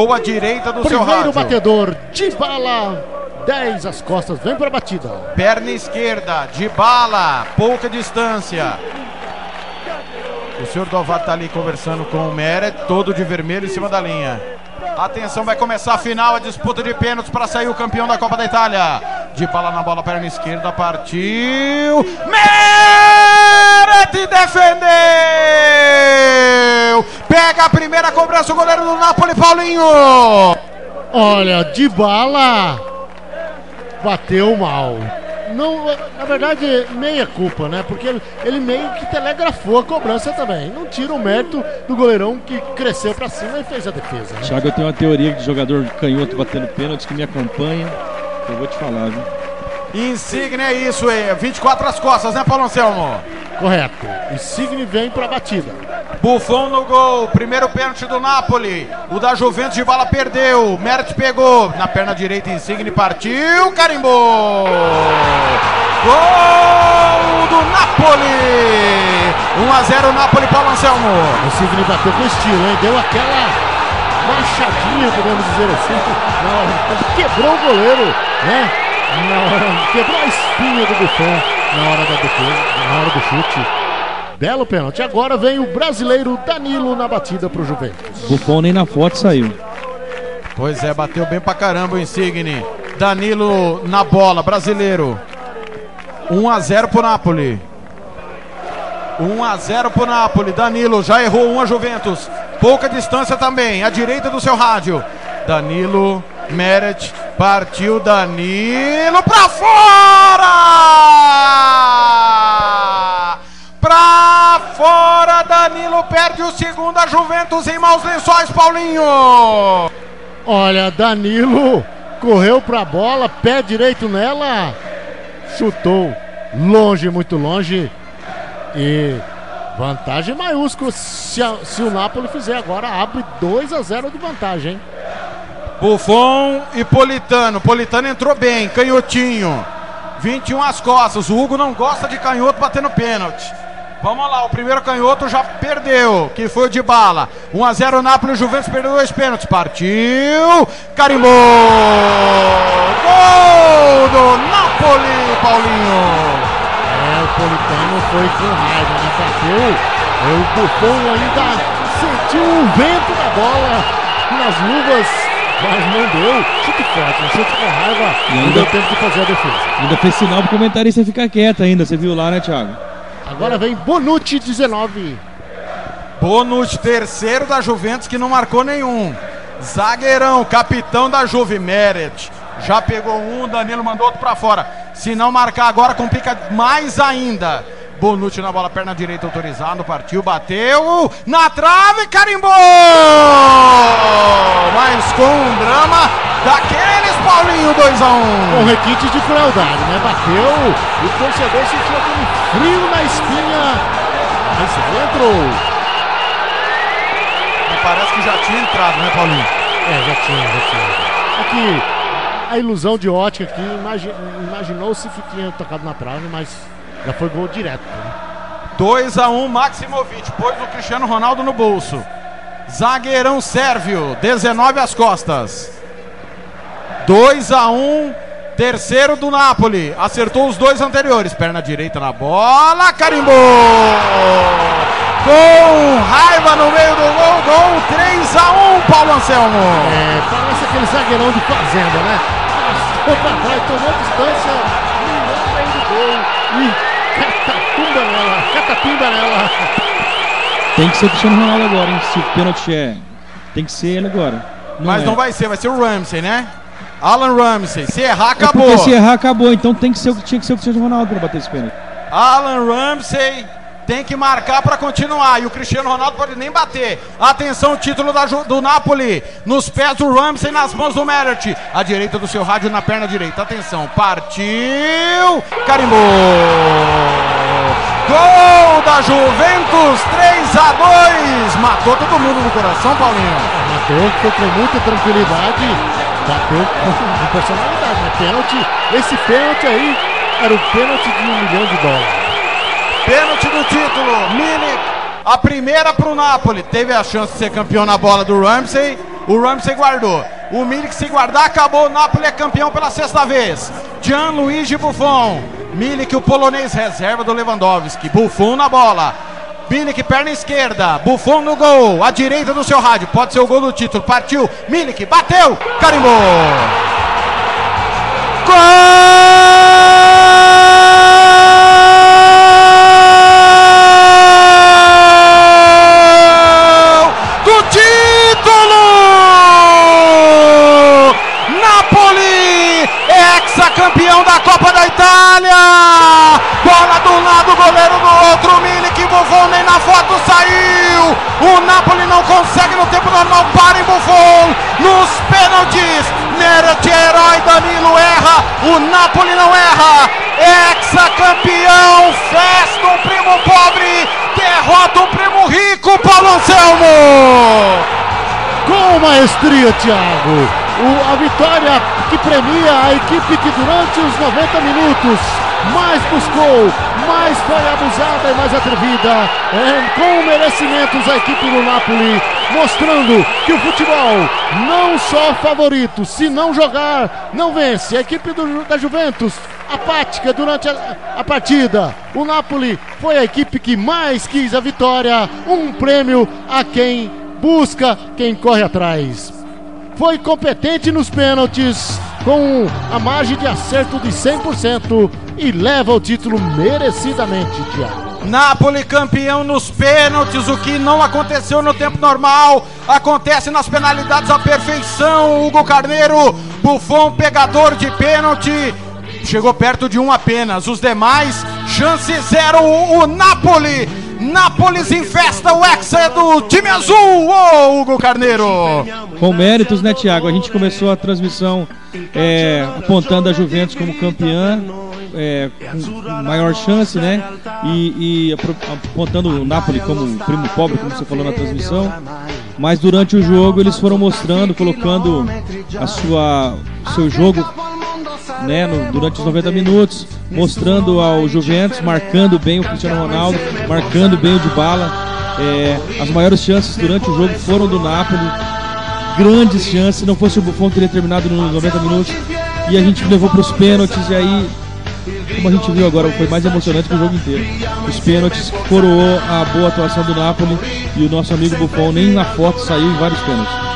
Ou a direita do seu Primeiro rádio. batedor, de bala, 10 as costas, vem pra batida. Perna esquerda, de bala, pouca distância. O senhor Dovar tá ali conversando com o Meret, todo de vermelho em cima da linha. Atenção, vai começar a final, a disputa de pênaltis para sair o campeão da Copa da Itália. De bala na bola, perna esquerda, partiu. Meret defendeu! Pega a primeira cobrança, o goleiro do Napoli, Paulinho. Olha, de bala, bateu mal. Não, na verdade, meia culpa, né? Porque ele, ele meio que telegrafou a cobrança também. Não tira o mérito do goleirão que cresceu pra cima e fez a defesa. Né? Thiago, eu tenho uma teoria de jogador canhoto batendo pênalti que me acompanha. Eu vou te falar, viu? Insigne é isso, é 24 as costas, né, Paulo Anselmo? Correto. Insigne vem pra batida. Buffon no gol, primeiro pênalti do Napoli. O da Juventus de bala perdeu. Meret pegou na perna direita, Insigne partiu, carimbou. Gol do Napoli. 1 a 0 Napoli, Paulo Anselmo. Insigne bateu com estilo, hein? Deu aquela machadinha, podemos dizer assim. Quebrou o goleiro, né? Quebrou a espinha do Buffon na hora da defesa, na hora do chute. Belo pênalti. Agora vem o brasileiro Danilo na batida pro Juventus. Buffon nem na foto saiu. Pois é, bateu bem pra caramba o Insigne. Danilo na bola, brasileiro. 1 a 0 pro Napoli. 1 a 0 pro Napoli. Danilo já errou 1 a Juventus. Pouca distância também, à direita do seu rádio. Danilo, Meret, partiu Danilo pra fora! Pra fora, Danilo perde o segundo, a Juventus em maus lençóis, Paulinho! Olha, Danilo correu pra bola, pé direito nela, chutou longe, muito longe e vantagem maiúscula. Se, a- se o Napoli fizer agora, abre 2 a 0 de vantagem. hein? Buffon e Politano. Politano entrou bem, canhotinho. 21 as costas. O Hugo não gosta de canhoto batendo pênalti. Vamos lá, o primeiro canhoto já perdeu, que foi o de bala. 1 a 0 Napoli, o Juventus perdeu dois pênaltis. Partiu, carimbou. Gol do Napoli, Paulinho. É, o Politano foi com raiva, né? Bateu. É, O Buffon ainda sentiu o vento da bola nas luvas, mas não deu. Chute forte, um chute com raiva. E Não ainda- deu tempo de fazer a defesa. Ainda fez sinal pro comentarista ficar quieto ainda. Você viu lá, né, Thiago? Agora vem Bonucci 19. Bônus terceiro da Juventus que não marcou nenhum. Zagueirão, capitão da Juve, Meret. Já pegou um, Danilo mandou outro pra fora. Se não marcar agora, complica mais ainda. Bonucci na bola, perna direita autorizado, partiu, bateu na trave, carimbou! Mas com um drama daqueles, Paulinho, 2 a 1 Com requinte de crueldade, né? Bateu, o torcedor sentiu aquele frio na espinha. Mas entrou. Me Parece que já tinha entrado, né, Paulinho? É, já tinha, já tinha. Aqui, a ilusão de ótica aqui, imagi- imaginou-se que tinha tocado na trave, mas já foi gol direto. Né? 2 a 1 Maximovic, pôs o Cristiano Ronaldo no bolso. Zagueirão Sérvio, 19 às costas. 2 a 1 terceiro do Napoli. Acertou os dois anteriores. Perna direita na bola, carimbou! Com raiva no meio do gol, gol 3 a 1 Paulo Anselmo. É, parece aquele zagueirão de fazenda, né? Passou pra trás, tomou distância, meio do gol e catatumba nela, catapimba nela. Tem que ser o Cristiano Ronaldo agora, hein? Se o pênalti é. Tem que ser ele agora. Mas é. não vai ser, vai ser o Ramsey, né? Alan Ramsey. Se errar, É acabou. porque se errar, acabou. Então tem que ser, o- tinha que ser o Cristiano Ronaldo pra bater esse pênalti. Alan Ramsey tem que marcar para continuar. E o Cristiano Ronaldo pode nem bater. Atenção, título da do Napoli. Nos pés do Ramsey, nas mãos do Meret. À direita do seu rádio, na perna direita. Atenção, partiu. Carimbou. Gol da Juventus, 3 a 2 Matou todo mundo no coração, Paulinho. Matou, foi com muita tranquilidade, bateu com, personalidade, né? Pênalti, esse pênalti aí era o pênalti de um milhão de dólares. Pênalti do título. Milik A primeira pro Napoli. Teve a chance de ser campeão na bola do Ramsey. O Ramsey guardou. O Milik se guardar, acabou. O Napoli é campeão pela sexta vez. Gianluigi Buffon. Milik, o polonês reserva do Lewandowski. Buffon na bola. Milik, perna esquerda. Buffon no gol. À direita do seu rádio. Pode ser o gol do título. Partiu. Milik, bateu. Carimbou. Gol do título! Napoli é ex-campeão da Copa no para em Buffon, nos pênaltis, Meret, herói, Danilo erra, o Napoli não erra, ex-campeão, festa um primo pobre, derrota um primo rico, Paulo Anselmo! Com maestria, Thiago. O, a vitória que premia a equipe que durante os 90 minutos mais buscou, mais foi abusada e mais atrevida. É, com merecimentos a equipe do Napoli, mostrando que o futebol não só favorito, se não jogar, não vence. A equipe do, da Juventus apática durante a, a, partida. O Napoli foi a equipe que mais quis a vitória, um prêmio a quem busca, quem corre atrás. Foi competente nos pênaltis, com a margem de acerto de 100% e leva o título merecidamente, Thiago. Napoli campeão nos pênaltis, o que não aconteceu no tempo normal, acontece nas penalidades à perfeição. Hugo Carneiro, Buffon, pegador de pênalti, chegou perto de um apenas. Os demais, chance zero. O Napoli, Nápoles festa, o Hexa é do time azul, ô Hugo Carneiro. Com méritos, né, Thiago? A gente começou a transmissão é, apontando a Juventus como campeã, é, com maior chance, né? E, e apontando o Napoli como primo pobre, como você falou na transmissão. Mas durante o jogo eles foram mostrando, colocando a sua seu jogo né, no, durante os 90 minutos, mostrando ao Juventus, marcando bem o Cristiano Ronaldo, marcando bem o Dybala. É, as maiores chances durante o jogo foram do Napoli, grandes chances. Se não fosse o Buffon, teria terminado nos 90 minutos. E a gente levou para os pênaltis, e aí, como a gente viu agora, foi mais emocionante que o jogo inteiro. Os pênaltis coroou a boa atuação do Napoli e o nosso amigo Buffon nem na foto saiu em vários pênaltis.